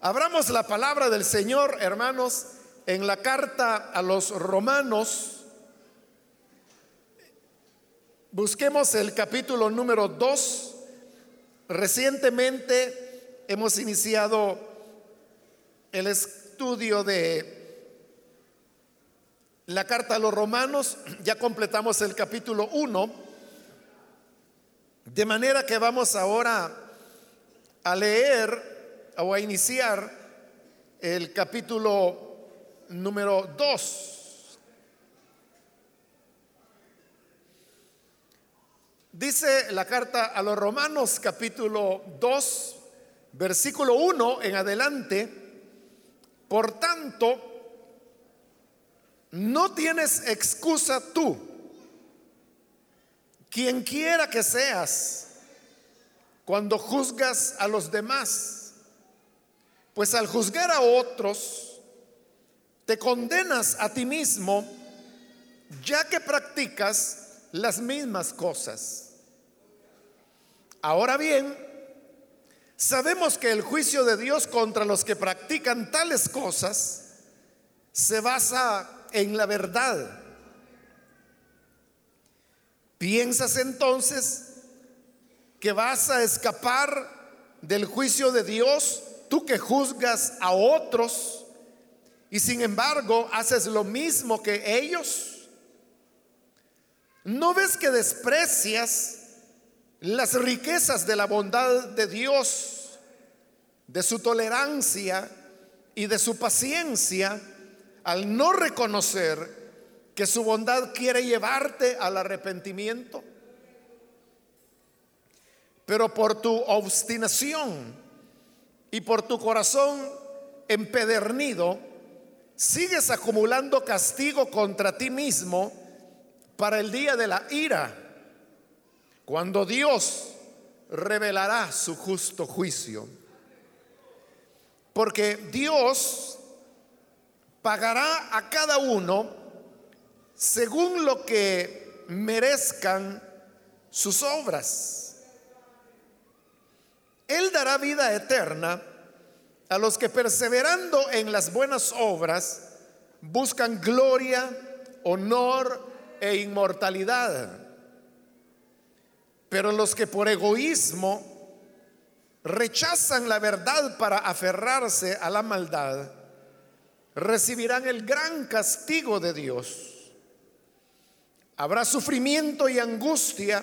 Abramos la palabra del Señor, hermanos, en la carta a los romanos. Busquemos el capítulo número 2. Recientemente hemos iniciado el estudio de la carta a los romanos. Ya completamos el capítulo 1. De manera que vamos ahora a leer o a iniciar el capítulo número 2. Dice la carta a los Romanos capítulo 2, versículo 1 en adelante, por tanto, no tienes excusa tú, quien quiera que seas, cuando juzgas a los demás, pues al juzgar a otros, te condenas a ti mismo ya que practicas las mismas cosas. Ahora bien, sabemos que el juicio de Dios contra los que practican tales cosas se basa en la verdad. ¿Piensas entonces que vas a escapar del juicio de Dios, tú que juzgas a otros? y sin embargo haces lo mismo que ellos? ¿No ves que desprecias las riquezas de la bondad de Dios, de su tolerancia y de su paciencia al no reconocer que su bondad quiere llevarte al arrepentimiento? Pero por tu obstinación y por tu corazón empedernido, sigues acumulando castigo contra ti mismo para el día de la ira, cuando Dios revelará su justo juicio. Porque Dios pagará a cada uno según lo que merezcan sus obras. Él dará vida eterna a los que perseverando en las buenas obras buscan gloria, honor e inmortalidad. Pero los que por egoísmo rechazan la verdad para aferrarse a la maldad, recibirán el gran castigo de Dios. Habrá sufrimiento y angustia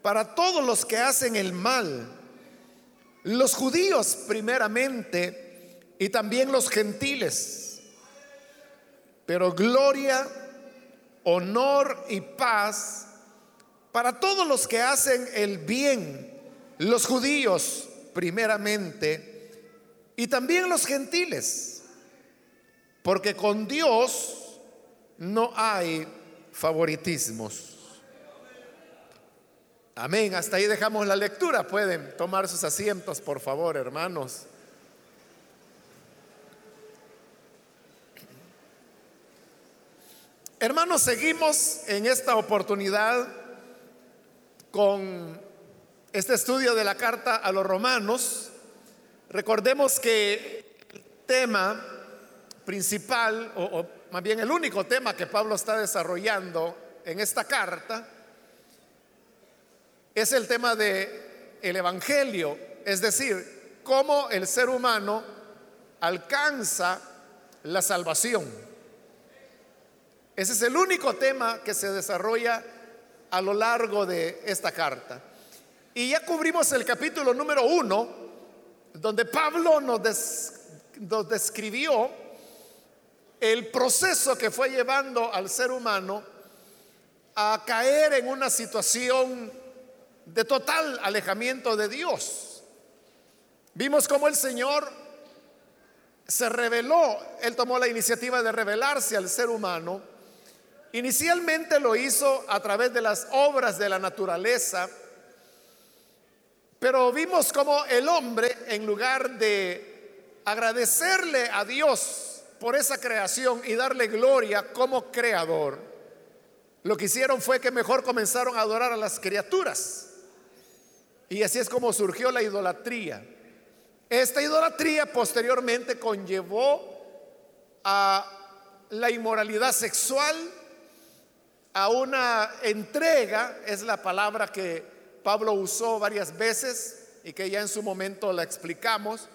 para todos los que hacen el mal los judíos primeramente y también los gentiles. Pero gloria, honor y paz para todos los que hacen el bien, los judíos primeramente y también los gentiles. Porque con Dios no hay favoritismos. Amén. Hasta ahí dejamos la lectura. Pueden tomar sus asientos, por favor, hermanos. Hermanos, seguimos en esta oportunidad con este estudio de la carta a los romanos. Recordemos que el tema principal, o, más bien el único tema que Pablo está desarrollando en esta carta, es el tema de el evangelio, es decir, cómo el ser humano alcanza la salvación. Ese es el único tema que se desarrolla a lo largo de esta carta. Y ya cubrimos el capítulo número uno, donde Pablo nos, nos describió el proceso que fue llevando al ser humano a caer en una situación de total alejamiento de Dios. Vimos cómo el Señor se reveló, Él tomó la iniciativa de revelarse al ser humano. Inicialmente lo hizo a través de las obras de la naturaleza, pero vimos cómo el hombre, en lugar de agradecerle a Dios por esa creación y darle gloria como creador, lo que hicieron fue que mejor comenzaron a adorar a las criaturas. Y así es como surgió la idolatría. Esta idolatría posteriormente conllevó a la inmoralidad sexual, a una entrega, es la palabra que Pablo usó varias veces y que ya en su momento la explicamos,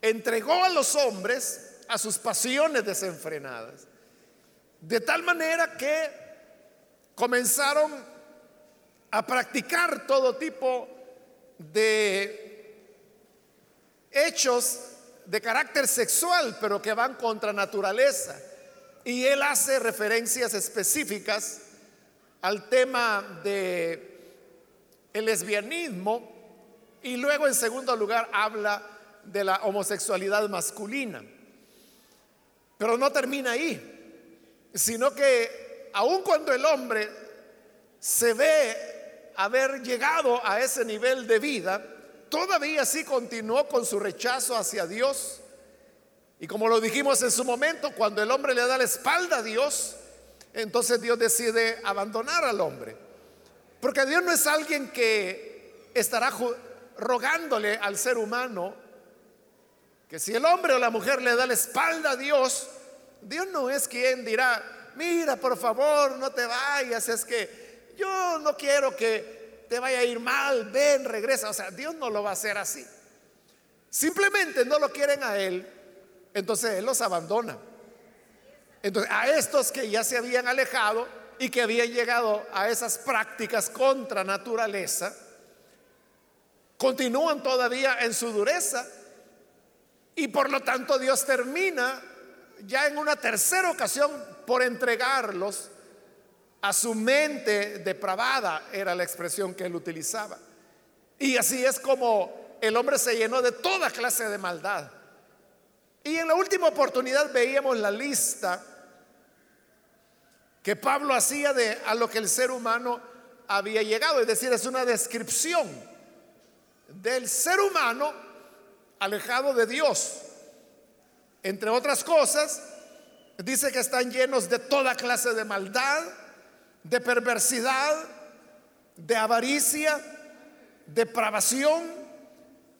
entregó a los hombres a sus pasiones desenfrenadas. De tal manera que comenzaron a practicar todo tipo de hechos de carácter sexual, pero que van contra naturaleza. Y él hace referencias específicas al tema de el lesbianismo y luego en segundo lugar habla de la homosexualidad masculina. Pero no termina ahí, sino que aun cuando el hombre se ve haber llegado a ese nivel de vida, todavía sí continuó con su rechazo hacia Dios. Y como lo dijimos en su momento, cuando el hombre le da la espalda a Dios, entonces Dios decide abandonar al hombre. Porque Dios no es alguien que estará rogándole al ser humano que si el hombre o la mujer le da la espalda a Dios, Dios no es quien dirá, mira, por favor, no te vayas, es que yo no quiero que te vaya a ir mal, ven, regresa. O sea, Dios no lo va a hacer así. Simplemente no lo quieren a Él, entonces Él los abandona. Entonces, a estos que ya se habían alejado y que habían llegado a esas prácticas contra naturaleza, continúan todavía en su dureza y por lo tanto Dios termina ya en una tercera ocasión por entregarlos a su mente depravada, era la expresión que él utilizaba. Y así es como el hombre se llenó de toda clase de maldad. Y en la última oportunidad veíamos la lista que Pablo hacía de a lo que el ser humano había llegado, es decir, es una descripción del ser humano alejado de Dios. Entre otras cosas, dice que están llenos de toda clase de maldad, de perversidad, de avaricia, depravación,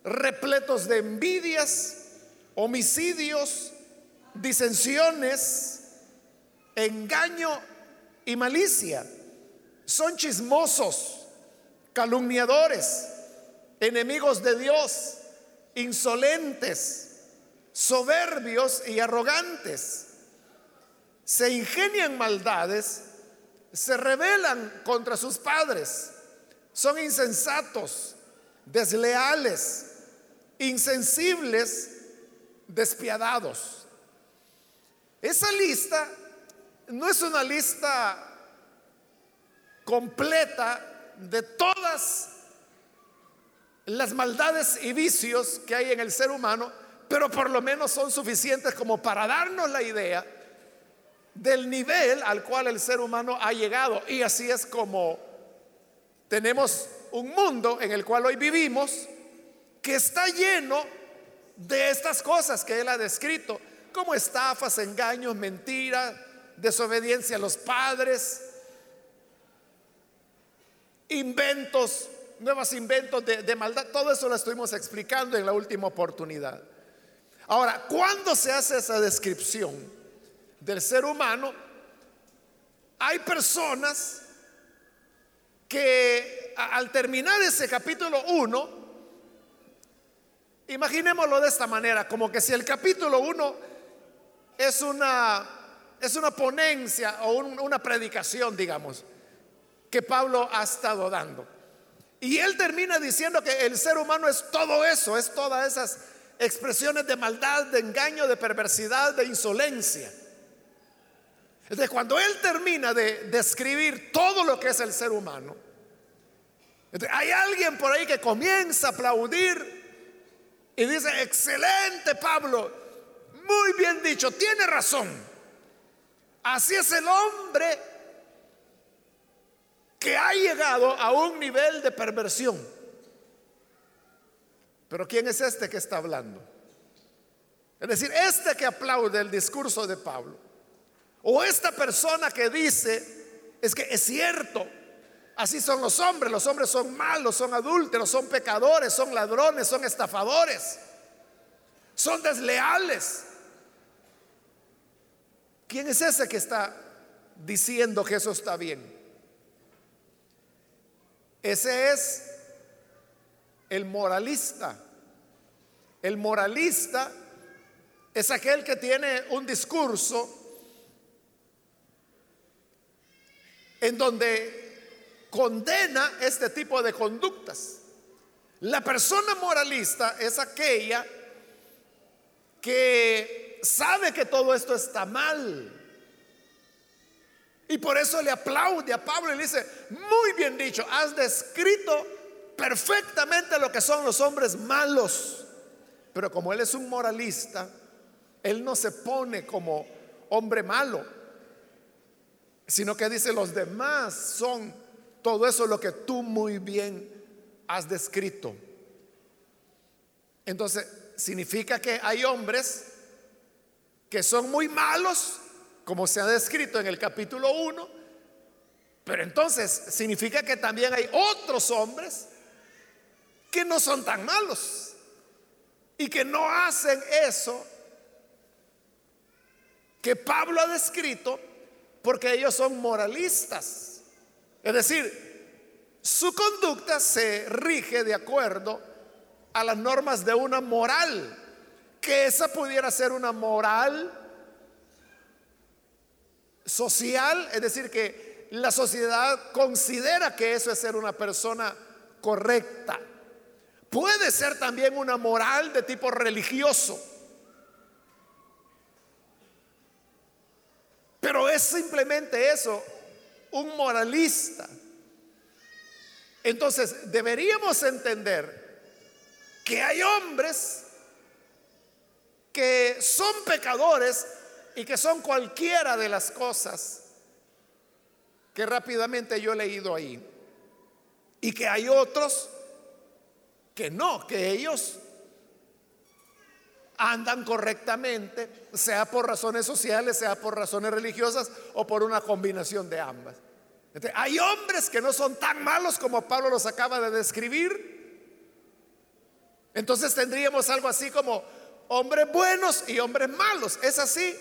repletos de envidias, homicidios, disensiones, engaño y malicia. Son chismosos, calumniadores enemigos de Dios, insolentes, soberbios y arrogantes. Se ingenian maldades, se rebelan contra sus padres, son insensatos, desleales, insensibles, despiadados. Esa lista no es una lista completa de todas las maldades y vicios que hay en el ser humano, pero por lo menos son suficientes como para darnos la idea del nivel al cual el ser humano ha llegado. Y así es como tenemos un mundo en el cual hoy vivimos que está lleno de estas cosas que él ha descrito, como estafas, engaños, mentiras, desobediencia a los padres, inventos nuevos inventos de, maldad. Todo eso lo estuvimos explicando en la última oportunidad. Ahora, cuando se hace esa descripción del ser humano, hay personas que al terminar ese capítulo 1, imaginémoslo de esta manera, como que si el capítulo 1 es una, es una ponencia o una predicación, digamos, que Pablo ha estado dando. Y él termina diciendo que el ser humano es todo eso, es todas esas expresiones de maldad, de engaño, de perversidad, de insolencia. Entonces, cuando él termina de describir todo lo que es el ser humano, hay alguien por ahí que comienza a aplaudir y dice, excelente Pablo, muy bien dicho, tiene razón. Así es el hombre que ha llegado a un nivel de perversión. Pero ¿quién es este que está hablando? Es decir, este que aplaude el discurso de Pablo, o esta persona que dice, es que es cierto, así son los hombres, los hombres son malos, son adúlteros, son pecadores, son ladrones, son estafadores. son desleales. ¿Quién es ese que está diciendo que eso está bien? Ese es el moralista. El moralista es aquel que tiene un discurso en donde condena este tipo de conductas. La persona moralista es aquella que sabe que todo esto está mal. Y por eso le aplaude a Pablo y le dice, muy bien dicho, has descrito perfectamente lo que son los hombres malos. Pero como él es un moralista, él no se pone como hombre malo, sino que dice, los demás son todo eso lo que tú muy bien has descrito. Entonces, significa que hay hombres que son muy malos, como se ha descrito en el capítulo 1, pero entonces significa que también hay otros hombres que no son tan malos y que no hacen eso que Pablo ha descrito porque ellos son moralistas. Es decir, su conducta se rige de acuerdo a las normas de una moral, que esa pudiera ser una moral social, es decir, que la sociedad considera que eso es ser una persona correcta. Puede ser también una moral de tipo religioso. Pero es simplemente eso, un moralista. Entonces, deberíamos entender que hay hombres que son pecadores y que son cualquiera de las cosas que rápidamente yo he leído ahí. Y que hay otros que no, que ellos andan correctamente, sea por razones sociales, sea por razones religiosas o por una combinación de ambas. hay hombres que no son tan malos como Pablo los acaba de describir, entonces tendríamos algo así como hombres buenos y hombres malos. ¿Es así?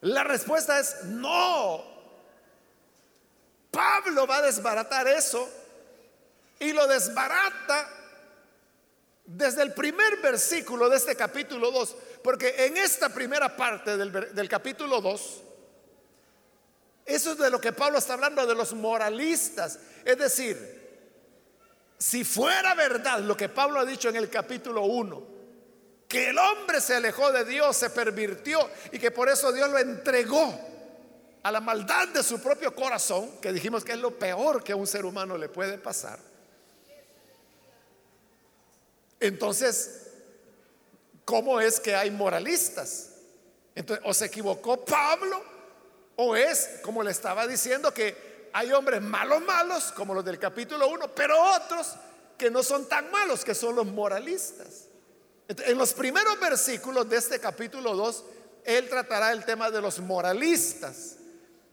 La respuesta es no. Pablo va a desbaratar eso y lo desbarata desde el primer versículo de este capítulo 2, porque en esta primera parte del, del capítulo 2, eso es de lo que Pablo está hablando de los moralistas, es decir, si fuera verdad lo que Pablo ha dicho en el capítulo 1, que el hombre se alejó de Dios, se pervirtió y que por eso Dios lo entregó a la maldad de su propio corazón, que dijimos que es lo peor que a un ser humano le puede pasar. Entonces, ¿cómo es que hay moralistas? Entonces, o se equivocó Pablo, o es, como le estaba diciendo, que hay hombres malos, malos, como los del capítulo 1, pero otros que no son tan malos, que son los moralistas. En los primeros versículos de este capítulo 2, él tratará el tema de los moralistas.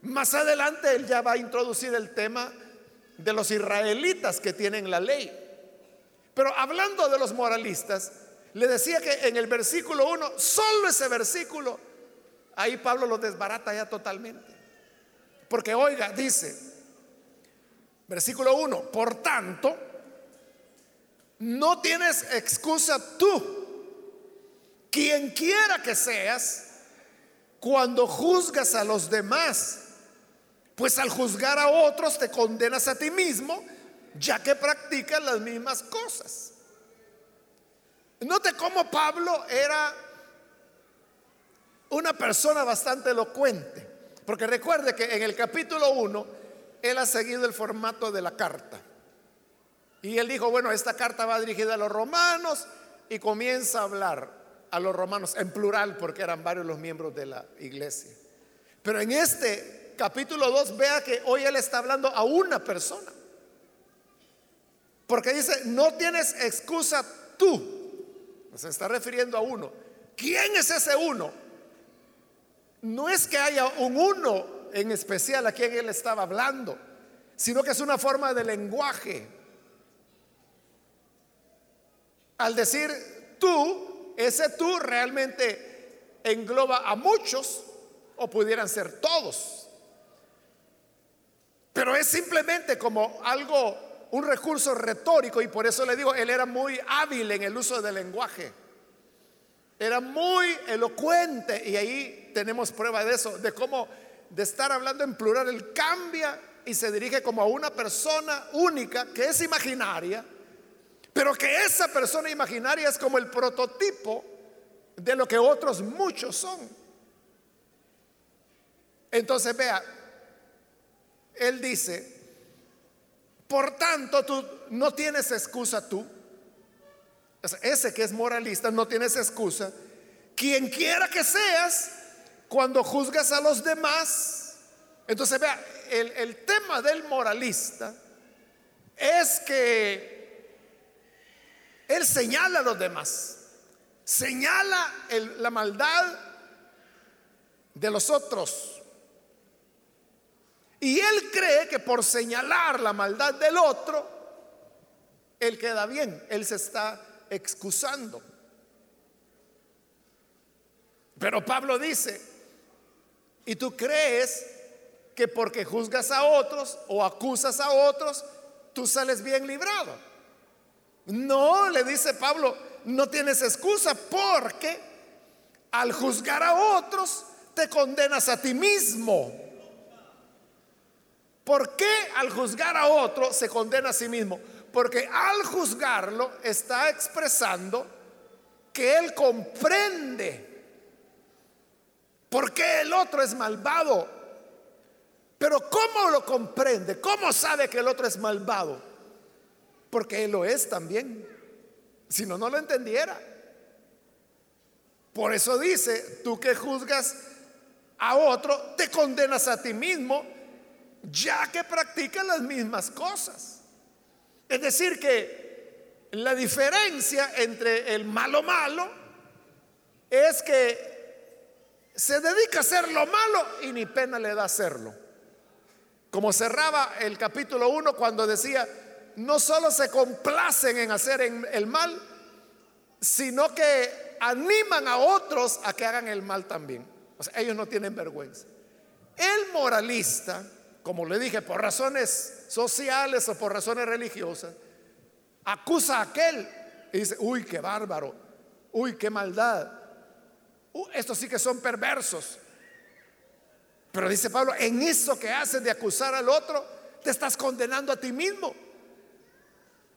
Más adelante él ya va a introducir el tema de los israelitas que tienen la ley. Pero hablando de los moralistas, le decía que en el versículo 1, solo ese versículo, ahí Pablo lo desbarata ya totalmente. Porque oiga, dice, Versículo 1, por tanto, no tienes excusa tú, quien quiera que seas, cuando juzgas a los demás, pues al juzgar a otros te condenas a ti mismo, ya que practicas las mismas cosas. Note cómo Pablo era una persona bastante elocuente, porque recuerde que en el capítulo 1 él ha seguido el formato de la carta. Y él dijo, bueno, esta carta va dirigida a los romanos y comienza a hablar a los romanos en plural porque eran varios los miembros de la iglesia. Pero en este capítulo 2 vea que hoy él está hablando a una persona. Porque dice, no tienes excusa tú. Se está refiriendo a uno. ¿Quién es ese uno? No es que haya un uno en especial a quien él estaba hablando, sino que es una forma de lenguaje. Al decir, tú, ese tú realmente engloba a muchos o pudieran ser todos. Pero es simplemente como algo, un recurso retórico y por eso le digo, él era muy hábil en el uso del lenguaje. Era muy elocuente y ahí tenemos prueba de eso, de cómo de estar hablando en plural, él cambia y se dirige como a una persona única que es imaginaria, pero que esa persona imaginaria es como el prototipo de lo que otros muchos son. Entonces vea, él dice, por tanto tú no tienes excusa tú. Ese que es moralista no tienes excusa. Quien quiera que seas, cuando juzgas a los demás. Entonces vea, el, el tema del moralista es que él señala a los demás. Señala la maldad de los otros. Y él cree que por señalar la maldad del otro, él queda bien, él se está excusando. Pero Pablo dice, ¿y tú crees que porque juzgas a otros o acusas a otros, tú sales bien librado? No, le dice Pablo, no tienes excusa porque al juzgar a otros te condenas a ti mismo. ¿Por qué al juzgar a otro se condena a sí mismo? Porque al juzgarlo está expresando que él comprende por qué el otro es malvado. Pero ¿cómo lo comprende? ¿Cómo sabe que el otro es malvado? Porque él lo es también. Si no, no lo entendiera. Por eso dice, tú que juzgas a otro, te condenas a ti mismo ya que practican las mismas cosas. Es decir, que la diferencia entre el malo malo es que se dedica a hacer lo malo y ni pena le da hacerlo. Como cerraba el capítulo 1 cuando decía, no solo se complacen en hacer el mal, sino que animan a otros a que hagan el mal también. O sea, ellos no tienen vergüenza. El moralista como le dije, por razones sociales o por razones religiosas, acusa a aquel y dice, uy, qué bárbaro, uy, qué maldad, uh, estos sí que son perversos. Pero dice Pablo, en eso que haces de acusar al otro, te estás condenando a ti mismo,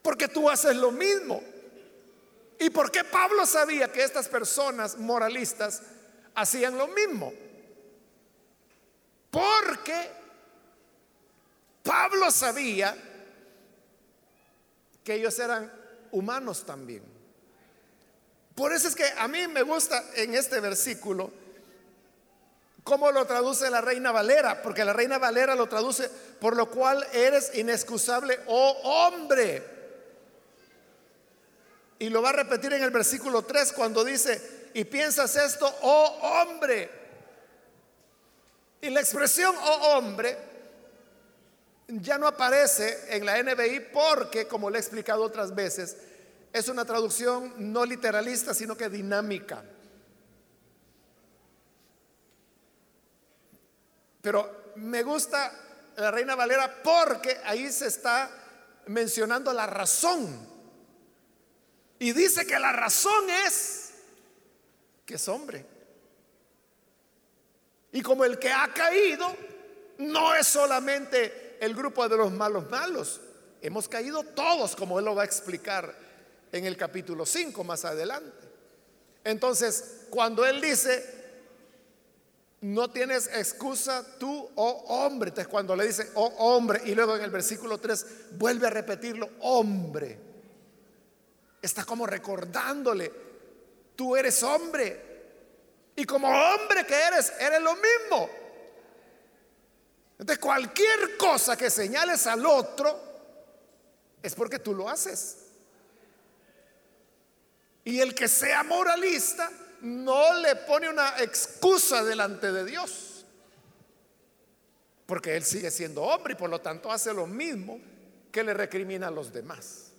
porque tú haces lo mismo. ¿Y por qué Pablo sabía que estas personas moralistas hacían lo mismo? Porque Pablo sabía que ellos eran humanos también. Por eso es que a mí me gusta en este versículo cómo lo traduce la Reina Valera, porque la Reina Valera lo traduce por lo cual eres inexcusable, oh hombre. Y lo va a repetir en el versículo 3 cuando dice, y piensas esto, oh hombre. Y la expresión, oh hombre, ya no aparece en la NBI porque, como le he explicado otras veces, es una traducción no literalista, sino que dinámica. Pero me gusta la Reina Valera porque ahí se está mencionando la razón. Y dice que la razón es que es hombre. Y como el que ha caído no es solamente el grupo de los malos malos. Hemos caído todos, como él lo va a explicar en el capítulo 5 más adelante. Entonces, cuando él dice, no tienes excusa tú, oh hombre, entonces cuando le dice, oh hombre, y luego en el versículo 3 vuelve a repetirlo, hombre, está como recordándole, tú eres hombre, y como hombre que eres, eres lo mismo. Entonces cualquier cosa que señales al otro es porque tú lo haces. Y el que sea moralista no le pone una excusa delante de Dios. Porque él sigue siendo hombre y por lo tanto hace lo mismo que le recrimina a los demás.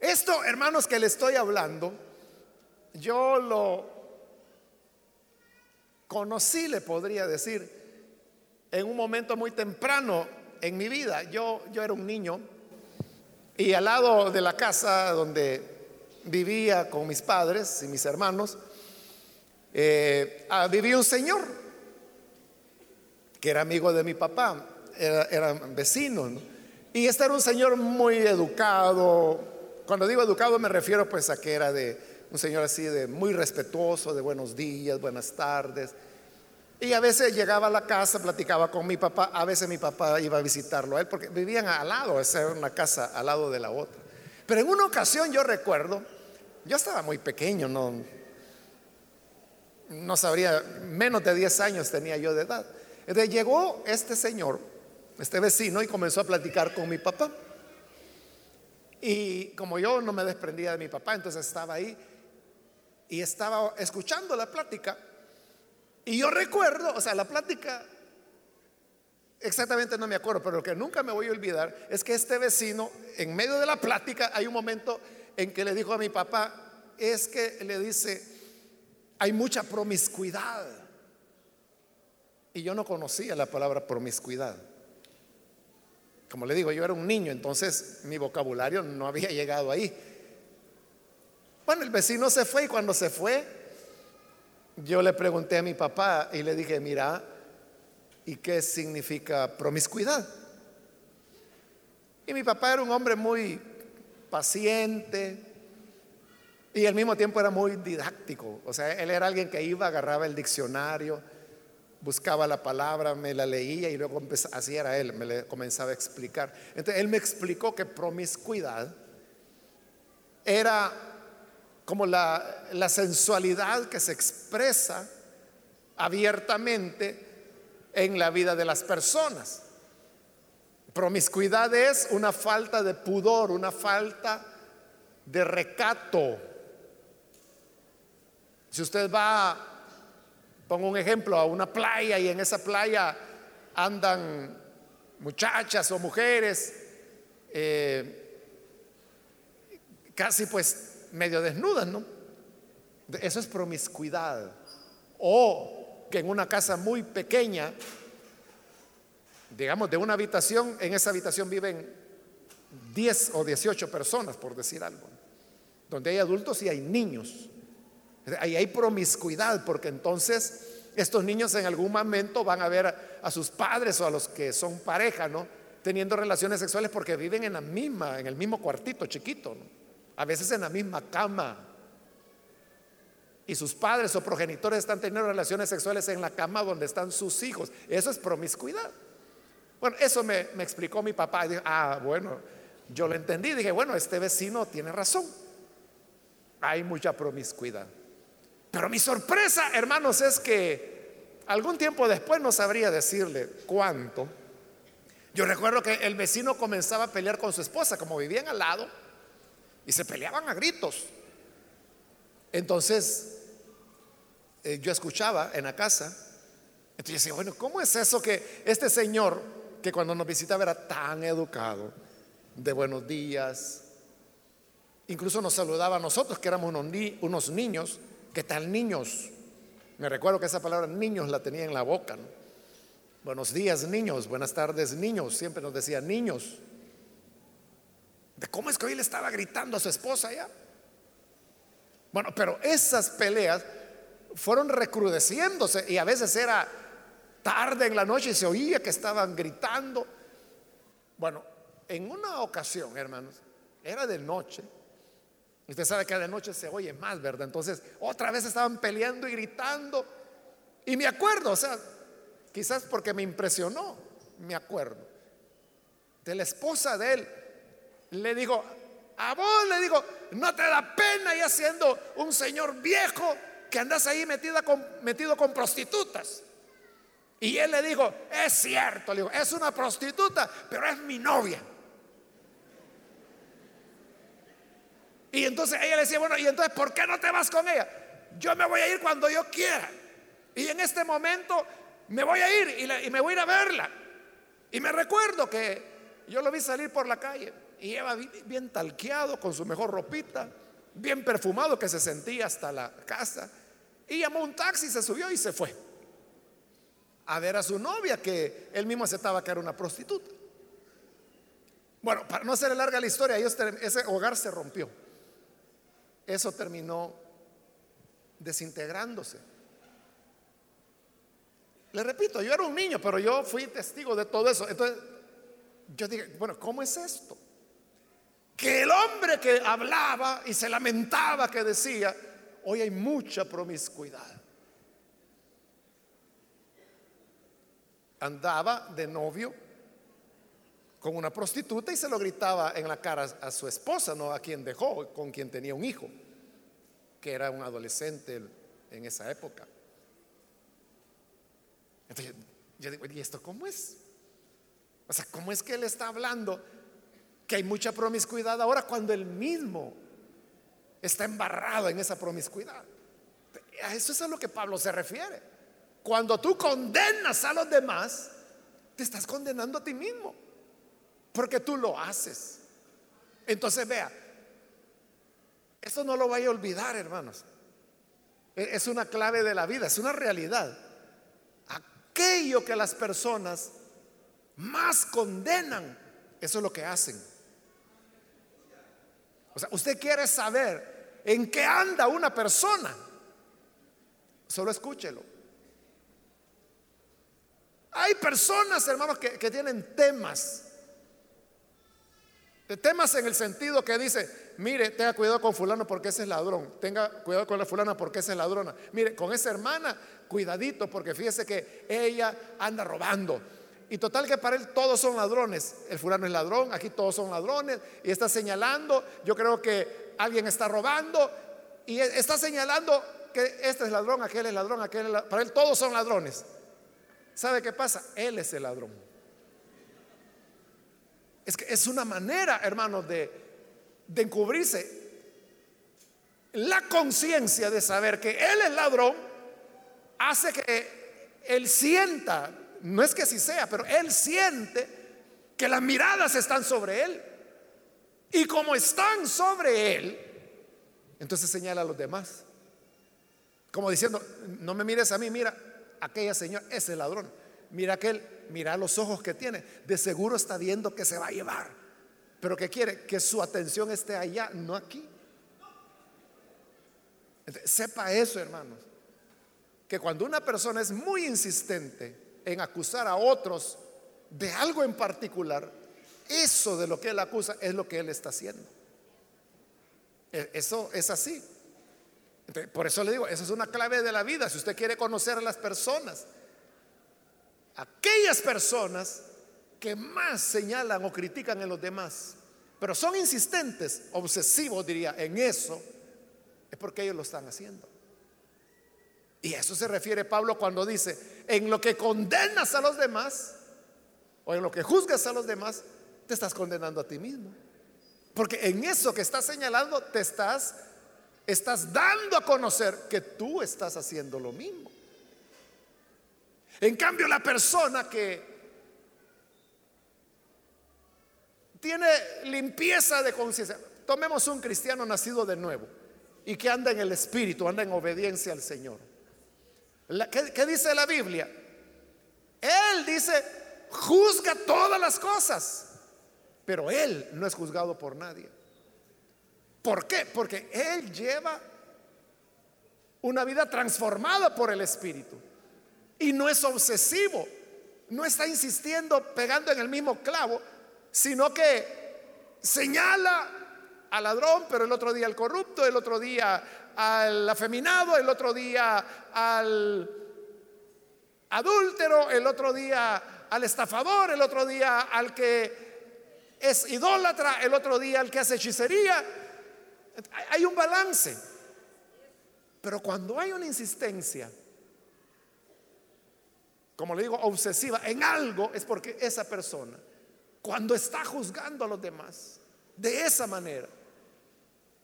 Esto, hermanos, que le estoy hablando, yo lo conocí, le podría decir, en un momento muy temprano en mi vida. Yo, yo era un niño y al lado de la casa donde vivía con mis padres y mis hermanos, eh, ah, vivía un señor que era amigo de mi papá, era, era vecino. Y este era un señor muy educado. Cuando digo educado me refiero pues a que era de un señor así de muy respetuoso, de buenos días, buenas tardes. Y a veces llegaba a la casa, platicaba con mi papá, a veces mi papá iba a visitarlo a él, porque vivían al lado, esa era una casa al lado de la otra. Pero en una ocasión yo recuerdo, yo estaba muy pequeño, no, no sabría, menos de 10 años tenía yo de edad. Entonces llegó este señor, este vecino, y comenzó a platicar con mi papá. Y como yo no me desprendía de mi papá, entonces estaba ahí y estaba escuchando la plática. Y yo recuerdo, o sea, la plática, exactamente no me acuerdo, pero lo que nunca me voy a olvidar es que este vecino, en medio de la plática, hay un momento en que le dijo a mi papá, es que le dice, hay mucha promiscuidad. Y yo no conocía la palabra promiscuidad. Como le digo, yo era un niño, entonces mi vocabulario no había llegado ahí. Bueno, el vecino se fue y cuando se fue, yo le pregunté a mi papá y le dije, mira, ¿y qué significa promiscuidad? Y mi papá era un hombre muy paciente y al mismo tiempo era muy didáctico. O sea, él era alguien que iba, agarraba el diccionario, buscaba la palabra, me la leía y luego así era él, me comenzaba a explicar. Entonces él me explicó que promiscuidad era como la, sensualidad que se expresa abiertamente en la vida de las personas. Promiscuidad es una falta de pudor, una falta de recato. Si usted va, pongo un ejemplo, a una playa y en esa playa andan muchachas o mujeres, eh, casi pues medio desnudas, ¿no? Eso es promiscuidad. O que en una casa muy pequeña, digamos, de una habitación, en esa habitación viven 10 o 18 personas, por decir algo, donde hay adultos y hay niños. Ahí hay promiscuidad, porque entonces estos niños en algún momento van a ver a sus padres o a los que son pareja, ¿no? Teniendo relaciones sexuales porque viven en la misma, en el mismo cuartito chiquito, ¿no? A veces en la misma cama. Y sus padres o progenitores están teniendo relaciones sexuales en la cama donde están sus hijos. Eso es promiscuidad. Bueno, eso me, explicó mi papá. ah, bueno, yo lo entendí. Dije, bueno, este vecino tiene razón. Hay mucha promiscuidad. Pero mi sorpresa, hermanos, es que algún tiempo después no sabría decirle cuánto. Yo recuerdo que el vecino comenzaba a pelear con su esposa, como vivían al lado y se peleaban a gritos. Entonces, eh, yo escuchaba en la casa, entonces yo decía, bueno, ¿cómo es eso que este señor, que cuando nos visitaba era tan educado, de buenos días, incluso nos saludaba a nosotros, que éramos unos, unos niños, ¿qué tal niños? Me recuerdo que esa palabra niños la tenía en la boca. Buenos días niños, buenas tardes niños, siempre nos decía niños cómo es que hoy le estaba gritando a su esposa ya. Bueno, pero esas peleas fueron recrudeciéndose y a veces era tarde en la noche y se oía que estaban gritando. Bueno, en una ocasión, hermanos, era de noche. Usted sabe que de noche se oye más, ¿verdad? Entonces, otra vez estaban peleando y gritando. Y me acuerdo, o sea, quizás porque me impresionó, me acuerdo, de la esposa de él le digo, a vos le digo, no te da pena ya siendo un señor viejo que andas ahí metida metido con prostitutas. Y él le dijo, es cierto, le digo, es una prostituta, pero es mi novia. Y entonces ella le decía, bueno, ¿y entonces por qué no te vas con ella? Yo me voy a ir cuando yo quiera. Y en este momento me voy a ir y, y me voy a ir a verla. Y me recuerdo que yo lo vi salir por la calle y iba bien talqueado con su mejor ropita, bien perfumado que se sentía hasta la casa. Y llamó un taxi, se subió y se fue a ver a su novia que él mismo aceptaba que era una prostituta. Bueno, para no hacer larga la historia, ese hogar se rompió. Eso terminó desintegrándose. Le repito, yo era un niño, pero yo fui testigo de todo eso. Entonces, yo dije, bueno, ¿cómo es esto? Que el hombre que hablaba y se lamentaba, que decía, hoy hay mucha promiscuidad. Andaba de novio con una prostituta y se lo gritaba en la cara a su esposa, no a quien dejó, con quien tenía un hijo, que era un adolescente en esa época. Entonces yo digo, ¿y esto cómo es? O sea, ¿cómo es que él está hablando que hay mucha promiscuidad ahora cuando él mismo está embarrado en esa promiscuidad? A eso es a lo que Pablo se refiere. Cuando tú condenas a los demás, te estás condenando a ti mismo, porque tú lo haces. Entonces vea, esto no lo vaya a olvidar, hermanos. E, es una clave de la vida, es una realidad. Aquello que las personas más condenan, eso es lo que hacen. O sea, usted quiere saber en qué anda una persona, solo escúchelo. Hay personas, hermanos, que, que tienen temas. De temas en el sentido que dice, mire, tenga cuidado con fulano porque ese es ladrón. Tenga cuidado con la fulana porque esa es ladrona. Mire, con esa hermana, cuidadito porque fíjese que ella anda robando. Y total que para él todos son ladrones. El fulano es ladrón, aquí todos son ladrones. Y está señalando, yo creo que alguien está robando. Y e, está señalando que este es ladrón, aquel es ladrón, aquel es ladrón. Para él todos son ladrones. ¿Sabe qué pasa? Él es el ladrón. Es que es una manera, hermanos, de, de encubrirse. La conciencia de saber que él es ladrón hace que él sienta no es que así sea, pero él siente que las miradas están sobre él. Y como están sobre él, entonces señala a los demás. Como diciendo, no me mires a mí, mira, aquella señora, ese ladrón. Mira aquel, mira los ojos que tiene. De seguro está viendo que se va a llevar. Pero que quiere que su atención esté allá, no aquí. sepa eso, hermanos. Que cuando una persona es muy insistente en acusar a otros de algo en particular, eso de lo que él acusa es lo que él está haciendo. E, eso es así. Por eso le digo, eso es una clave de la vida. Si usted quiere conocer a las personas, aquellas personas que más señalan o critican en los demás, pero son insistentes, obsesivos diría, en eso, es porque ellos lo están haciendo. Y a eso se refiere Pablo cuando dice, en lo que condenas a los demás, o en lo que juzgas a los demás, te estás condenando a ti mismo. Porque en eso que estás señalando, te estás, estás dando a conocer que tú estás haciendo lo mismo. En cambio, la persona que tiene limpieza de conciencia, tomemos un cristiano nacido de nuevo y que anda en el Espíritu, anda en obediencia al Señor. ¿Qué, dice la Biblia? Él dice, juzga todas las cosas, pero Él no es juzgado por nadie. ¿Por qué? Porque Él lleva una vida transformada por el Espíritu y no es obsesivo, no está insistiendo pegando en el mismo clavo, sino que señala al ladrón, pero el otro día al corrupto, el otro día al afeminado, el otro día al adúltero, el otro día al estafador, el otro día al que es idólatra, el otro día al que hace hechicería. Hay un balance. Pero cuando hay una insistencia, como le digo, obsesiva en algo, es porque esa persona, cuando está juzgando a los demás, de esa manera,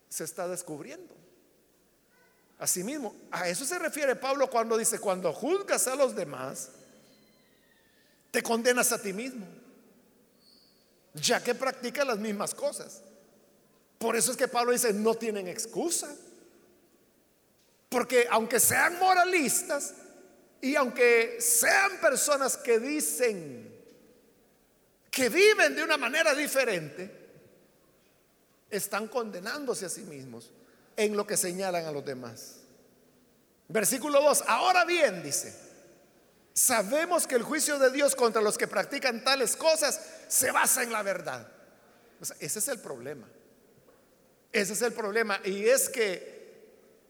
se está descubriendo. Asimismo, a eso se refiere Pablo cuando dice, cuando juzgas a los demás, te condenas a ti mismo. ya que practican las mismas cosas. Por eso es que Pablo dice, no tienen excusa. Porque aunque sean moralistas y aunque sean personas que dicen que viven de una manera diferente, están condenándose a sí mismos en lo que señalan a los demás. Versículo 2, ahora bien, dice, sabemos que el juicio de Dios contra los que practican tales cosas se basa en la verdad. ese es el problema. Ese es el problema. Y es que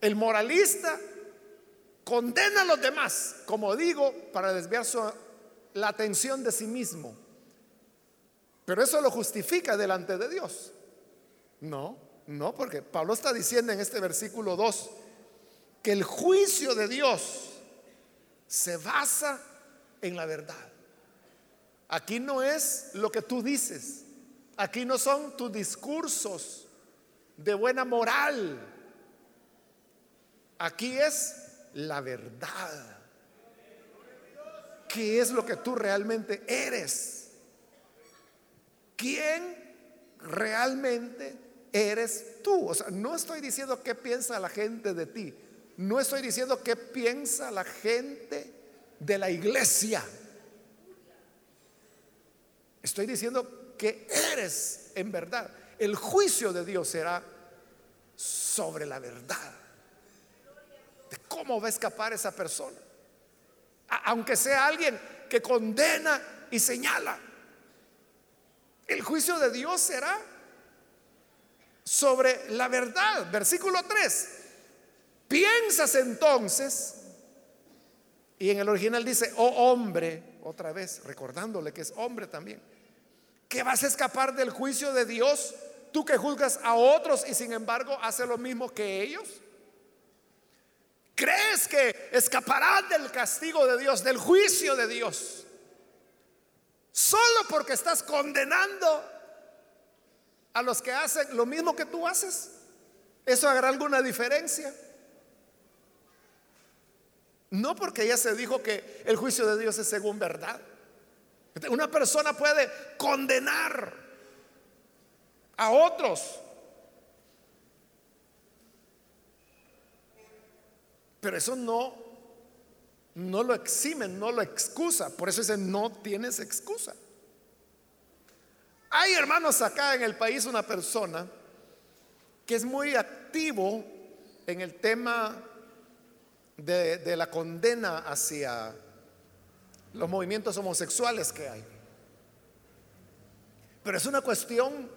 el moralista condena a los demás, como digo, para desviar la atención de sí mismo. Pero eso lo justifica delante de Dios. No, no, porque Pablo está diciendo en este versículo 2 que el juicio de Dios se basa en la verdad. Aquí no es lo que tú dices, aquí no son tus discursos de buena moral, aquí es la verdad. ¿Qué es lo que tú realmente eres? ¿Quién realmente eres tú? O sea, no estoy diciendo qué piensa la gente de ti. No estoy diciendo qué piensa la gente de la iglesia. Estoy diciendo que eres en verdad. El juicio de Dios será sobre la verdad. De cómo va a escapar esa persona. Aunque sea alguien que condena y señala. El juicio de Dios será sobre la verdad. Versículo 3. Piensas entonces, y en el original dice, oh hombre, otra vez, recordándole que es hombre también, que vas a escapar del juicio de Dios, tú que juzgas a otros y sin embargo hace lo mismo que ellos. ¿Crees que escaparás del castigo de Dios, del juicio de Dios? Solo porque estás condenando a los que hacen lo mismo que tú haces. ¿Eso hará alguna diferencia? No porque ya se dijo que el juicio de Dios es según verdad. Una persona puede condenar a otros. Pero eso no no lo eximen, no lo excusa. Por eso dice, no tienes excusa. Hay hermanos acá en el país una persona que es muy activo en el tema de, la condena hacia los movimientos homosexuales que hay. Pero es una cuestión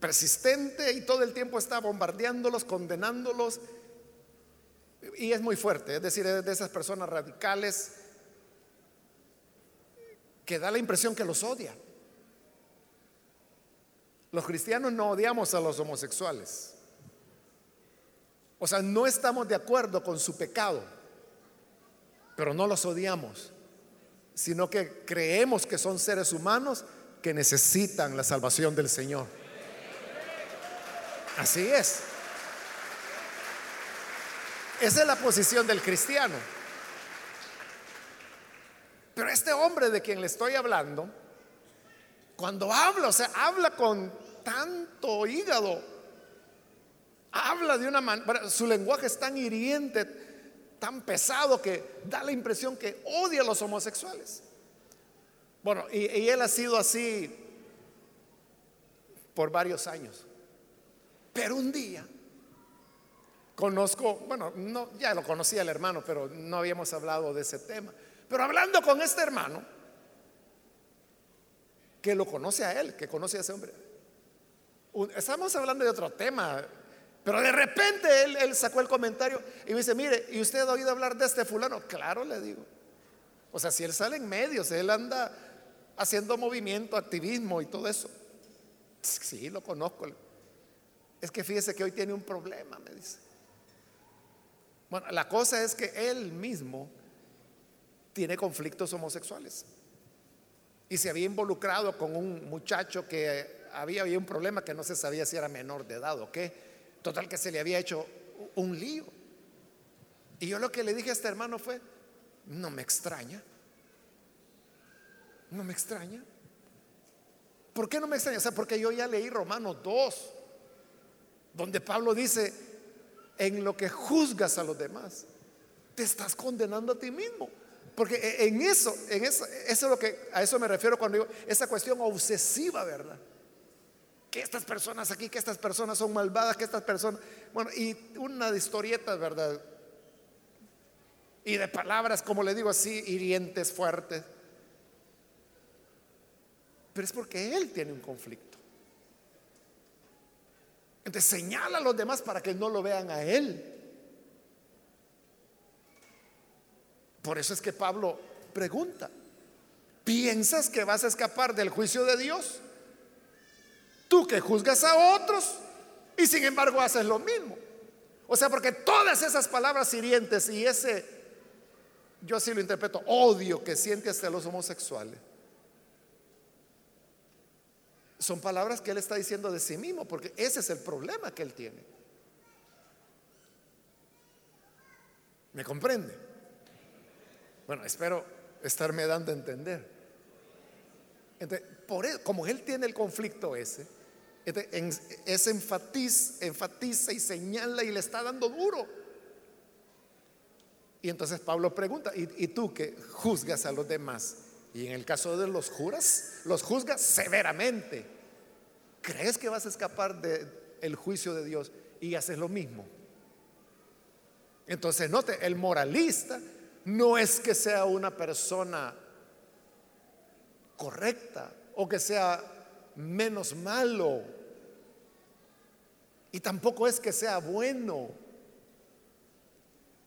persistente y todo el tiempo está bombardeándolos, condenándolos y es muy fuerte, es decir, de esas personas radicales que da la impresión que los odia. Los cristianos no odiamos a los homosexuales. O sea, no estamos de acuerdo con su pecado, pero no los odiamos, sino que creemos que son seres humanos que necesitan la salvación del Señor. Así es. Esa es la posición del cristiano. Pero este hombre de quien le estoy hablando, cuando habla, o sea, habla con tanto hígado, habla de una manera, su lenguaje es tan hiriente, tan pesado que da la impresión que odia a los homosexuales. Bueno, y, él ha sido así por varios años. Pero un día Conozco, bueno, no, ya lo conocía el hermano, pero no habíamos hablado de ese tema. Pero hablando con este hermano, que lo conoce a él, que conoce a ese hombre. Estamos hablando de otro tema, pero de repente él, él, sacó el comentario y me dice, mire, ¿y usted ha oído hablar de este fulano? Claro, le digo. O sea, si él sale en medios, él anda haciendo movimiento, activismo y todo eso. Sí, lo conozco. Es que fíjese que hoy tiene un problema, me dice. Bueno, la cosa es que él mismo tiene conflictos homosexuales. Y se había involucrado con un muchacho que había, había un problema que no se sabía si era menor de edad o qué. Total que se le había hecho un lío. Y yo lo que le dije a este hermano fue, no me extraña. No me extraña. ¿Por qué no me extraña? O sea, porque yo ya leí Romanos 2, donde Pablo dice, en lo que juzgas a los demás, te estás condenando a ti mismo. Porque e, en eso, en eso, eso es lo que a eso me refiero cuando digo esa cuestión obsesiva, ¿verdad? Que estas personas aquí, que estas personas son malvadas, que estas personas, bueno, y una de historietas, ¿verdad? Y de palabras, como le digo así, hirientes, fuertes. Pero es porque él tiene un conflicto. Entonces señala a los demás para que no lo vean a él. Por eso es que Pablo pregunta, ¿piensas que vas a escapar del juicio de Dios? Tú que juzgas a otros y sin embargo haces lo mismo. O sea, porque todas esas palabras hirientes y ese, yo así lo interpreto, odio que siente hasta los homosexuales, son palabras que él está diciendo de sí mismo, porque ese es el problema que él tiene. ¿Me comprende? Bueno, espero estarme dando a entender. Entonces, por e, como él tiene el conflicto ese, ese enfatiza, enfatiza y señala y le está dando duro. Y entonces Pablo pregunta, ¿y, ¿y, tú que juzgas a los demás? Y en el caso de los juras, los juzgas severamente. ¿Crees que vas a escapar del juicio de Dios y haces lo mismo? Entonces, note, el moralista no es que sea una persona correcta o que sea menos malo. Y tampoco es que sea bueno.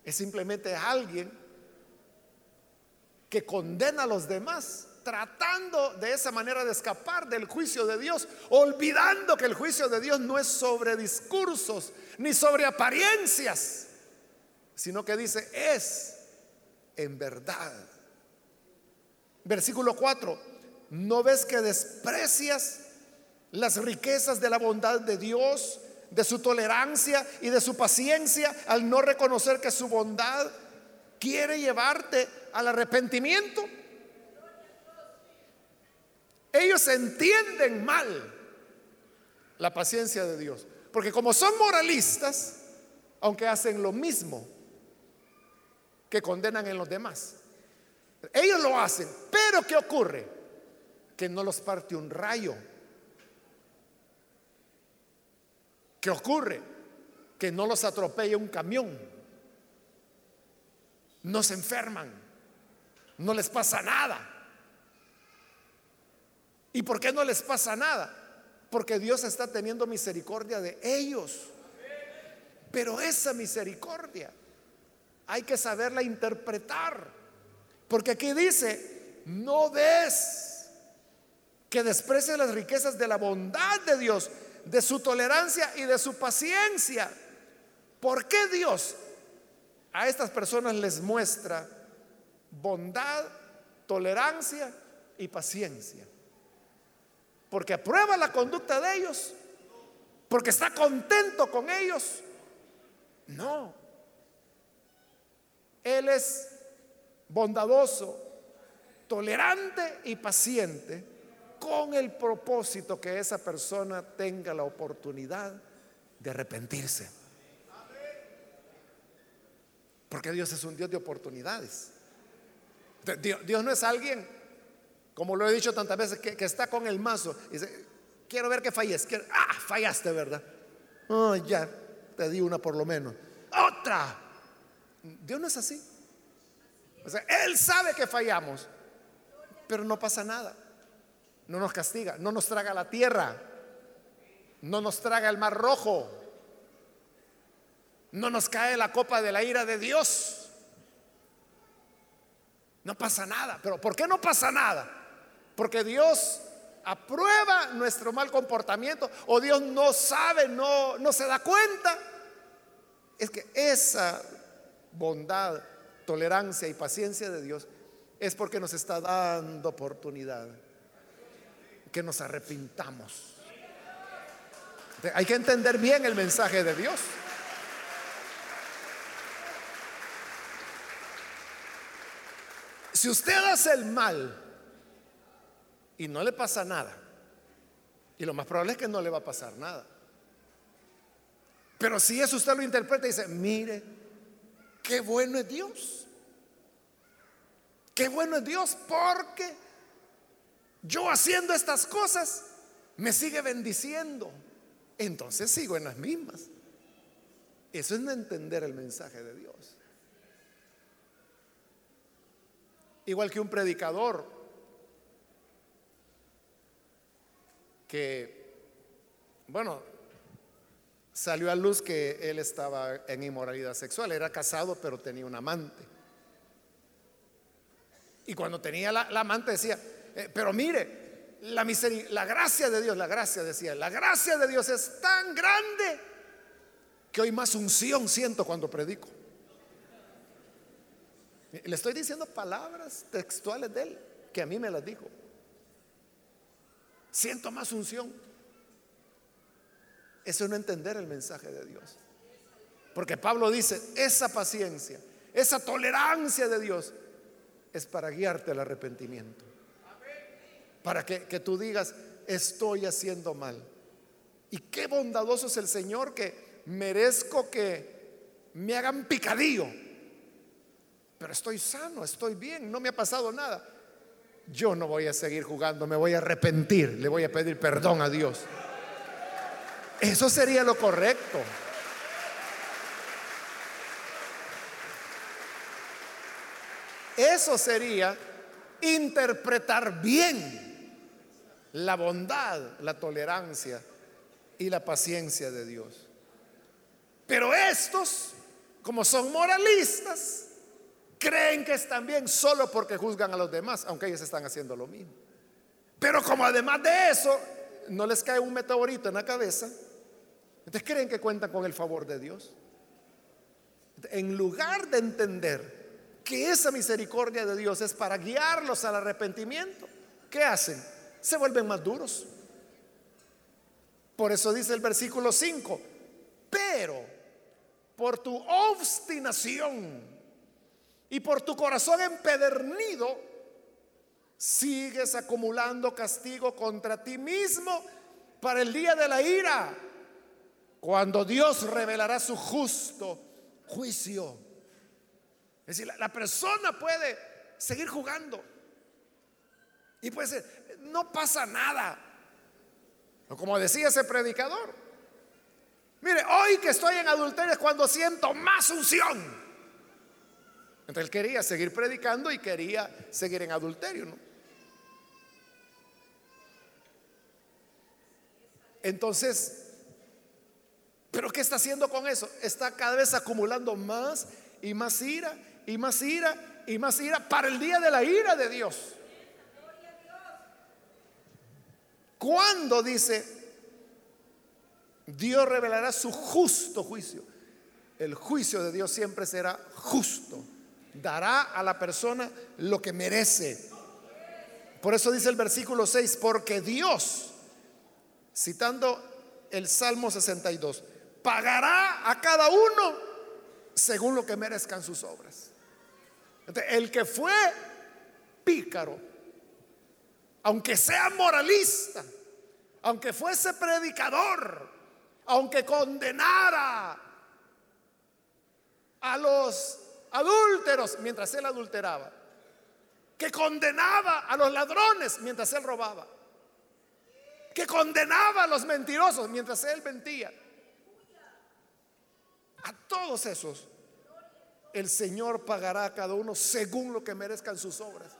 Es simplemente alguien que condena a los demás, tratando de esa manera de escapar del juicio de Dios, olvidando que el juicio de Dios no es sobre discursos ni sobre apariencias, sino que dice, es en verdad. Versículo 4, ¿no ves que desprecias las riquezas de la bondad de Dios, de su tolerancia y de su paciencia al no reconocer que su bondad quiere llevarte al arrepentimiento. Ellos entienden mal la paciencia de Dios. Porque como son moralistas, aunque hacen lo mismo que condenan en los demás, ellos lo hacen. Pero ¿qué ocurre? Que no los parte un rayo. ¿Qué ocurre? Que no los atropella un camión. No se enferman. No les pasa nada. ¿Y por qué no les pasa nada? Porque Dios está teniendo misericordia de ellos. Pero esa misericordia hay que saberla interpretar. Porque aquí dice, no ves que desprecie las riquezas de la bondad de Dios, de su tolerancia y de su paciencia. ¿Por qué Dios a estas personas les muestra bondad, tolerancia y paciencia? Porque aprueba la conducta de ellos, porque está contento con ellos. No. Él es bondadoso, tolerante y paciente con el propósito que esa persona tenga la oportunidad de arrepentirse. Porque Dios es un Dios de oportunidades. Dios, no es alguien, como lo he dicho tantas veces, que, está con el mazo y dice, quiero ver que falles. ah, fallaste, ¿verdad? Oh, ya, te di una por lo menos. Otra. Dios no es así. Él sabe que fallamos, pero no pasa nada no nos castiga, no nos traga la tierra, no nos traga el mar rojo, no nos cae la copa de la ira de Dios. No pasa nada. Pero ¿por qué no pasa nada? Porque Dios aprueba nuestro mal comportamiento o Dios no sabe, no, no se da cuenta. Es que esa bondad, tolerancia y paciencia de Dios es porque nos está dando oportunidad que nos arrepintamos. Hay que entender bien el mensaje de Dios. Si usted hace el mal y no le pasa nada, Y lo más probable es que no le va a pasar nada. Pero si eso usted lo interpreta y dice, mire, qué bueno es Dios. Qué bueno es Dios porque yo haciendo estas cosas me sigue bendiciendo. Entonces sigo en las mismas. Eso es no entender el mensaje de Dios. Igual que un predicador que, bueno, salió a luz que él estaba en inmoralidad sexual, era casado pero tenía un amante. Y cuando tenía la, amante decía, eh, pero mire, la, la gracia de Dios, la gracia decía, la gracia de Dios es tan grande que hoy más unción siento cuando predico. Le estoy diciendo palabras textuales de él, que a mí me las dijo. Siento más unción. Eso es no entender el mensaje de Dios. Porque Pablo dice, esa paciencia, esa tolerancia de Dios es para guiarte al arrepentimiento. Para que, tú digas, estoy haciendo mal. Y qué bondadoso es el Señor que merezco que me hagan picadillo pero estoy sano, estoy bien, no me ha pasado nada. Yo no voy a seguir jugando, me voy a arrepentir, le voy a pedir perdón a Dios. Eso sería lo correcto. Eso sería interpretar bien la bondad, la tolerancia y la paciencia de Dios. Pero estos, como son moralistas, creen que están bien solo porque juzgan a los demás, aunque ellos están haciendo lo mismo. Pero como además de eso no les cae un meteorito en la cabeza, entonces creen que cuentan con el favor de Dios. En lugar de entender que esa misericordia de Dios es para guiarlos al arrepentimiento, ¿qué hacen? Se vuelven más duros. Por eso dice el versículo 5, pero por tu obstinación y por tu corazón empedernido, sigues acumulando castigo contra ti mismo para el día de la ira, cuando Dios revelará su justo juicio. Es decir, la, persona puede seguir jugando y puede decir, no pasa nada. Como decía ese predicador, mire, hoy que estoy en adulterio es cuando siento más unción. Entonces él quería seguir predicando y quería seguir en adulterio, ¿no? Entonces, ¿pero qué está haciendo con eso? Está cada vez acumulando más y más ira y más ira y más ira para el día de la ira de Dios. ¿Cuándo dice Dios revelará su justo juicio? El juicio de Dios siempre será justo dará a la persona lo que merece. Por eso dice el versículo 6, porque Dios, citando el Salmo 62, pagará a cada uno según lo que merezcan sus obras. el que fue pícaro, aunque sea moralista, aunque fuese predicador, aunque condenara a los adúlteros mientras él adulteraba, que condenaba a los ladrones mientras él robaba, que condenaba a los mentirosos mientras él mentía. A todos esos, el Señor pagará a cada uno según lo que merezcan sus obras,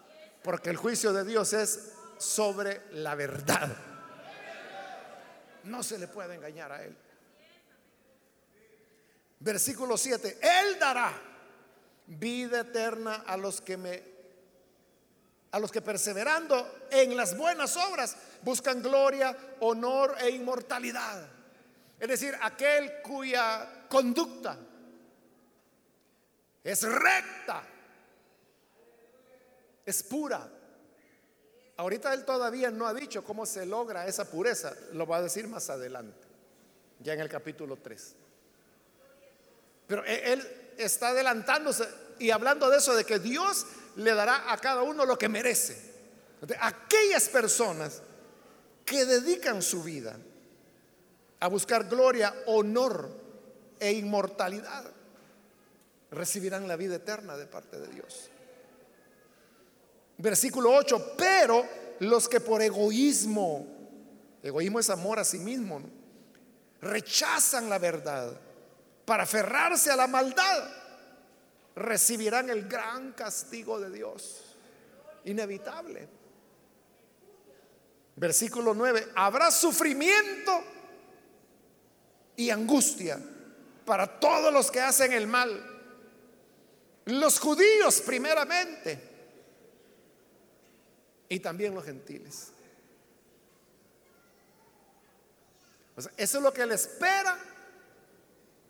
porque el juicio de Dios es sobre la verdad. No se le puede engañar a Él. Versículo 7, Él dará vida eterna a los que me a los que perseverando en las buenas obras buscan gloria, honor e inmortalidad. Es decir, aquel cuya conducta es recta, es pura. Ahorita él todavía no ha dicho cómo se logra esa pureza, lo va a decir más adelante, ya en el capítulo 3. Pero e, él está adelantándose y hablando de eso, de que Dios le dará a cada uno lo que merece. Aquellas personas que dedican su vida a buscar gloria, honor e inmortalidad, recibirán la vida eterna de parte de Dios. Versículo 8, pero los que por egoísmo, egoísmo es amor a sí mismo, rechazan la verdad para aferrarse a la maldad, recibirán el gran castigo de Dios, inevitable. Versículo 9, habrá sufrimiento y angustia para todos los que hacen el mal. Los judíos primeramente y también los gentiles. eso es lo que le espera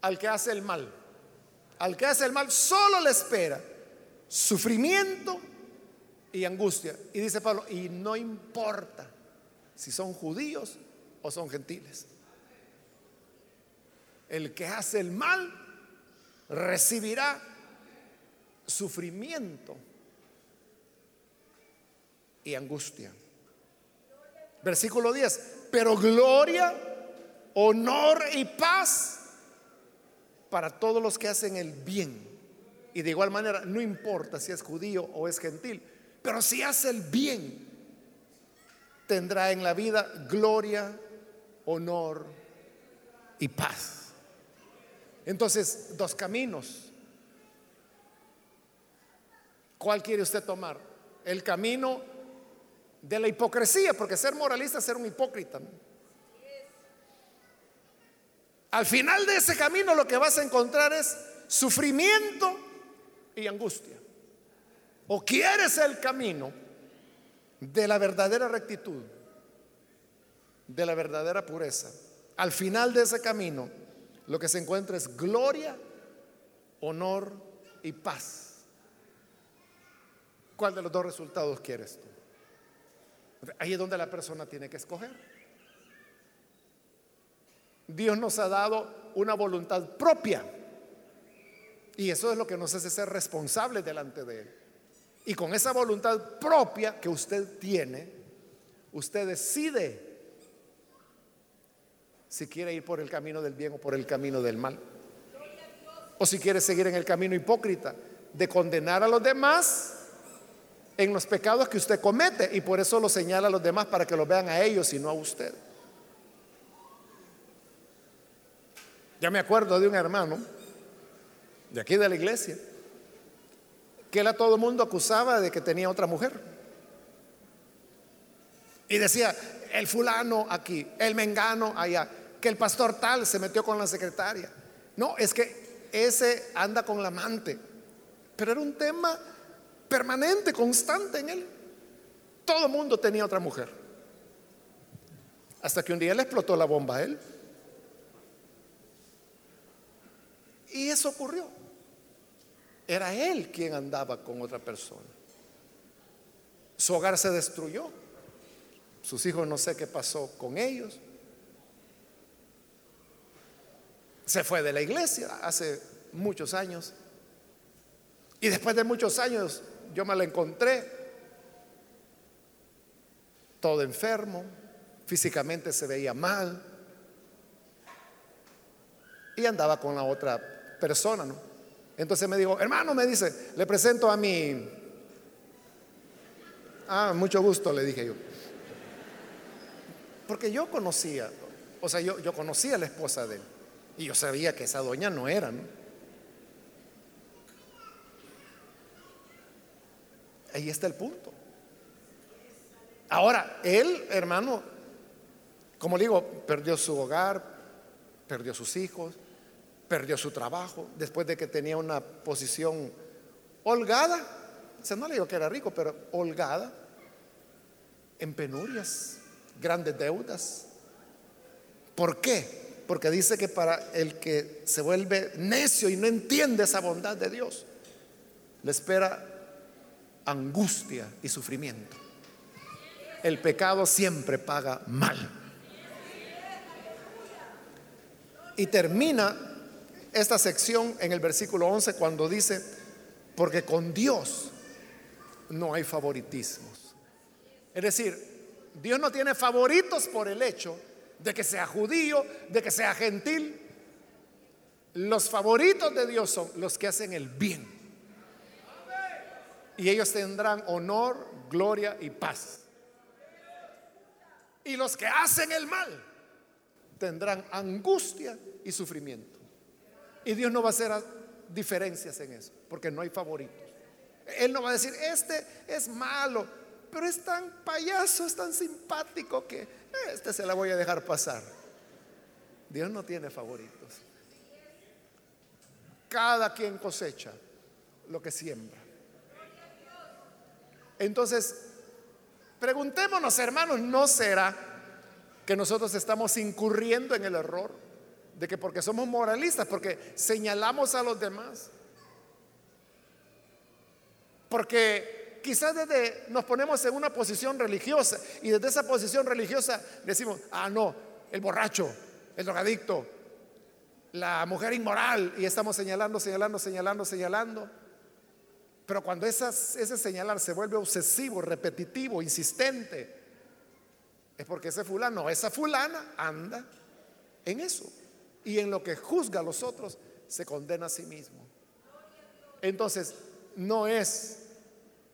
al que hace el mal. Al que hace el mal solo le espera sufrimiento y angustia. Y dice Pablo, y no importa si son judíos o son gentiles. El que hace el mal recibirá sufrimiento y angustia. Versículo 10, pero gloria, honor y paz para todos los que hacen el bien. Y de igual manera, no importa si es judío o es gentil, pero si hace el bien, tendrá en la vida gloria, honor y paz. Entonces, dos caminos. ¿Cuál quiere usted tomar? El camino de la hipocresía, porque ser moralista es ser un hipócrita. Al final de ese camino lo que vas a encontrar es sufrimiento y angustia. O quieres el camino de la verdadera rectitud, de la verdadera pureza. Al final de ese camino lo que se encuentra es gloria, honor y paz. ¿Cuál de los dos resultados quieres tú? Ahí es donde la persona tiene que escoger. Dios nos ha dado una voluntad propia. Y eso es lo que nos hace ser responsables delante de Él. Y con esa voluntad propia que usted tiene, usted decide si quiere ir por el camino del bien o por el camino del mal. O si quiere seguir en el camino hipócrita de condenar a los demás en los pecados que usted comete y por eso lo señala a los demás para que lo vean a ellos y no a usted. Ya me acuerdo de un hermano de aquí de la iglesia que él a todo el mundo acusaba de que tenía otra mujer. Y decía, el fulano aquí, el mengano allá que el pastor tal se metió con la secretaria. No, es que ese anda con la amante. Pero era un tema permanente, constante en él. Todo el mundo tenía otra mujer. Hasta que un día le explotó la bomba a él. Y eso ocurrió. Era él quien andaba con otra persona. Su hogar se destruyó. Sus hijos no sé qué pasó con ellos. se fue de la iglesia hace muchos años. Y después de muchos años yo me la encontré todo enfermo, físicamente se veía mal y andaba con la otra persona, ¿no? Entonces me dijo, hermano, me dice, le presento a mi... Ah, mucho gusto, le dije yo. Porque yo conocía, o sea, yo, yo conocía a la esposa de él. Y yo sabía que esa doña no era. Ahí está el punto. Ahora, él, hermano, como digo, perdió su hogar, perdió sus hijos, perdió su trabajo, después de que tenía una posición holgada. O sea, no le digo que era rico, pero holgada, en penurias, grandes deudas. ¿Por qué? Porque dice que para el que se vuelve necio y no entiende esa bondad de Dios, le espera angustia y sufrimiento. El pecado siempre paga mal. Y termina esta sección en el versículo 11 cuando dice, porque con Dios no hay favoritismos. Es decir, Dios no tiene favoritos por el hecho de que sea judío, de que sea gentil. Los favoritos de Dios son los que hacen el bien. Y ellos tendrán honor, gloria y paz. Y los que hacen el mal tendrán angustia y sufrimiento. Y Dios no va a hacer diferencias en eso, porque no hay favoritos. Él no va a decir, este es malo, pero es tan payaso, es tan simpático que este se la voy a dejar pasar. Dios no tiene favoritos. Cada quien cosecha lo que siembra. Entonces, preguntémonos, hermanos, ¿no será que nosotros estamos incurriendo en el error de que porque somos moralistas, porque señalamos a los demás, porque quizás desde nos ponemos en una posición religiosa y desde esa posición religiosa decimos, ah, no, el borracho, el drogadicto, la mujer inmoral, y estamos señalando, señalando, señalando, señalando. Pero cuando ese señalar se vuelve obsesivo, repetitivo, insistente, es porque ese fulano, esa fulana anda en eso. Y en lo que juzga a los otros, se condena a sí mismo. Entonces, no es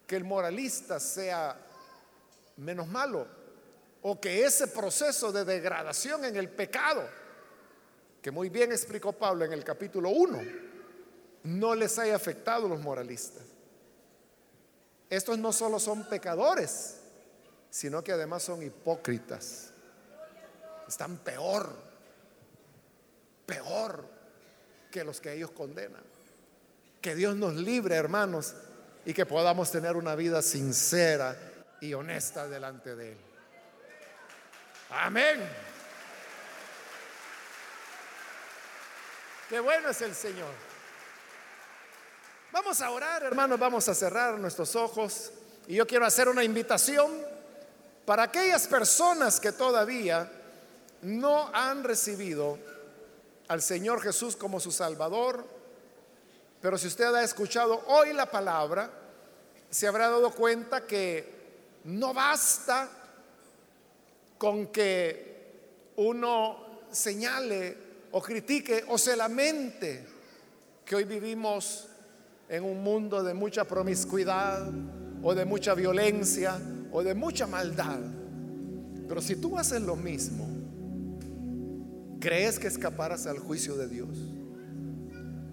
que el moralista sea menos malo o que ese proceso de degradación en el pecado, que muy bien explicó Pablo en el capítulo 1, no les haya afectado a los moralistas. Estos no solo son pecadores, sino que además son hipócritas. Están peor, peor que los que ellos condenan. Que Dios nos libre, hermanos, y que podamos tener una vida sincera y honesta delante de Él. Amén. Qué bueno es el Señor. Vamos a orar, hermanos, vamos a cerrar nuestros ojos. Y yo quiero hacer una invitación para aquellas personas que todavía no han recibido al Señor Jesús como su Salvador. Pero si usted ha escuchado hoy la palabra, se habrá dado cuenta que no basta con que uno señale o critique o se lamente que hoy vivimos en un mundo de mucha promiscuidad o de mucha violencia o de mucha maldad. Pero si tú haces lo mismo, crees que escaparás al juicio de Dios.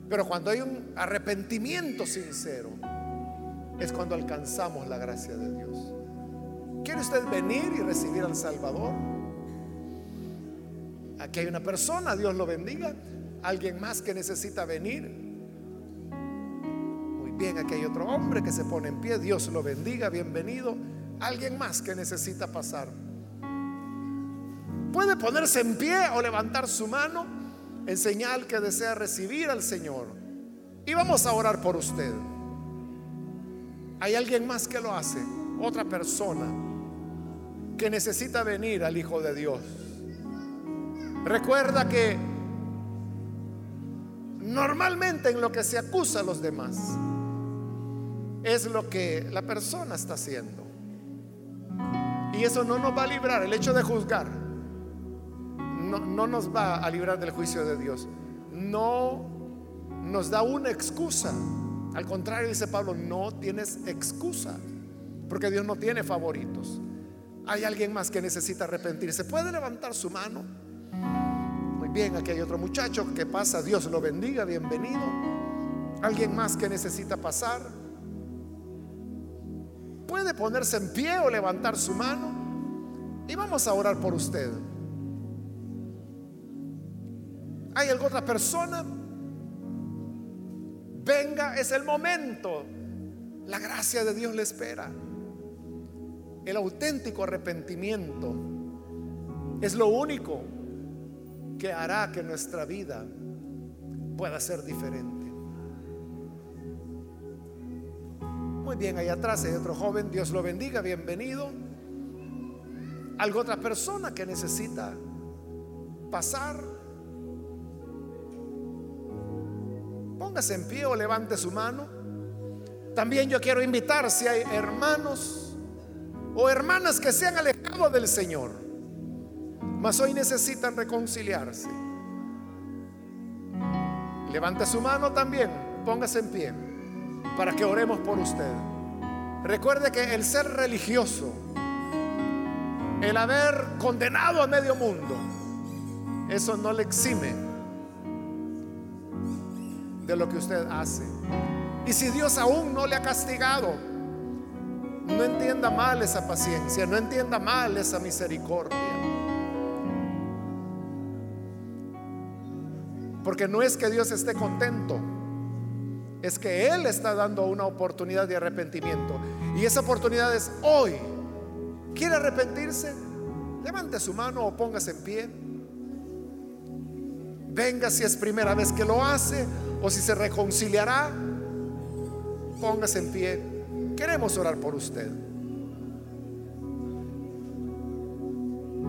Pero cuando hay un arrepentimiento sincero, es cuando alcanzamos la gracia de Dios. ¿Quiere usted venir y recibir al Salvador? Aquí hay una persona, Dios lo bendiga. Alguien más que necesita venir bien, aquí hay otro hombre que se pone en pie, Dios lo bendiga, bienvenido. Alguien más que necesita pasar. Puede ponerse en pie o levantar su mano en señal que desea recibir al Señor. Y vamos a orar por usted. Hay alguien más que lo hace, otra persona que necesita venir al Hijo de Dios. Recuerda que normalmente en lo que se acusa a los demás, es lo que la persona está haciendo. Y eso no nos va a librar, el hecho de juzgar, no, no nos va a librar del juicio de Dios. No nos da una excusa. Al contrario, dice Pablo, no tienes excusa, porque Dios no tiene favoritos. Hay alguien más que necesita arrepentirse. ¿Puede levantar su mano? Muy bien, aquí hay otro muchacho que pasa. Dios lo bendiga, bienvenido. Alguien más que necesita pasar puede ponerse en pie o levantar su mano y vamos a orar por usted. ¿Hay alguna otra persona? Venga, es el momento. La gracia de Dios le espera. El auténtico arrepentimiento es lo único que hará que nuestra vida pueda ser diferente. Muy bien, ahí atrás hay otro joven, Dios lo bendiga, bienvenido. Algo otra persona que necesita pasar. Póngase en pie o levante su mano. También yo quiero invitar si hay hermanos o hermanas que se han alejado del Señor, mas hoy necesitan reconciliarse. Levante su mano también, póngase en pie para que oremos por usted. Recuerde que el ser religioso, el haber condenado a medio mundo, eso no le exime de lo que usted hace. Y si Dios aún no le ha castigado, no entienda mal esa paciencia, no entienda mal esa misericordia. Porque no es que Dios esté contento, es que Él está dando una oportunidad de arrepentimiento. Y esa oportunidad es hoy. ¿Quiere arrepentirse? Levante su mano o póngase en pie. Venga si es primera vez que lo hace o si se reconciliará. Póngase en pie. Queremos orar por usted.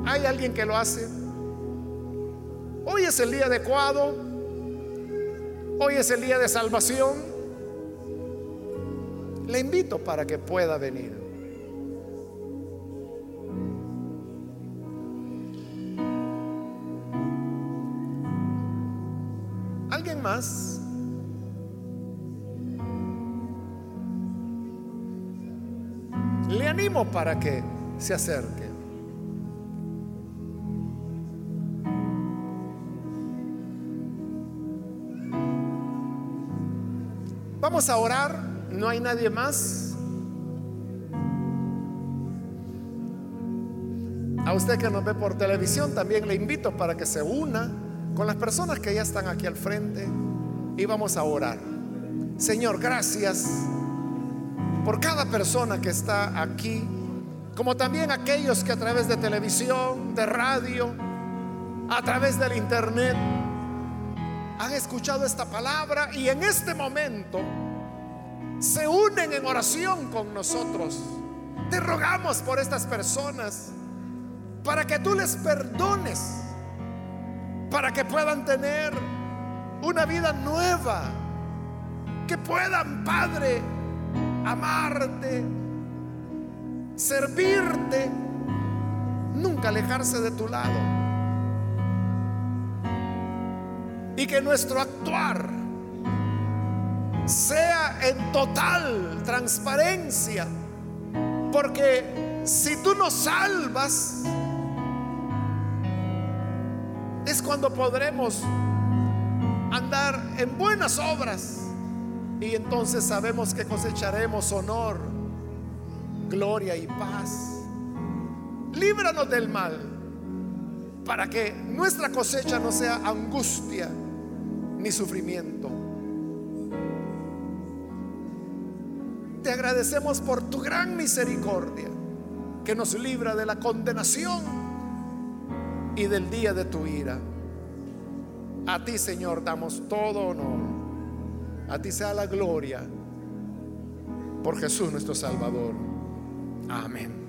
¿Hay alguien que lo hace? Hoy es el día adecuado. Hoy es el día de salvación. Le invito para que pueda venir. ¿Alguien más? Le animo para que se acerque. Vamos a orar, no hay nadie más. A usted que nos ve por televisión también le invito para que se una con las personas que ya están aquí al frente y vamos a orar. Señor, gracias por cada persona que está aquí, como también aquellos que a través de televisión, de radio, a través del internet, han escuchado esta palabra y en este momento se unen en oración con nosotros. Te rogamos por estas personas para que tú les perdones, para que puedan tener una vida nueva, que puedan, Padre, amarte, servirte, nunca alejarse de tu lado. Y que nuestro actuar sea en total transparencia. Porque si tú nos salvas, es cuando podremos andar en buenas obras y entonces sabemos que cosecharemos honor, gloria y paz. Líbranos del mal para que nuestra cosecha no sea angustia ni sufrimiento. Te agradecemos por tu gran misericordia que nos libra de la condenación y del día de tu ira. A ti, Señor, damos todo honor. A ti sea la gloria por Jesús nuestro Salvador. Amén.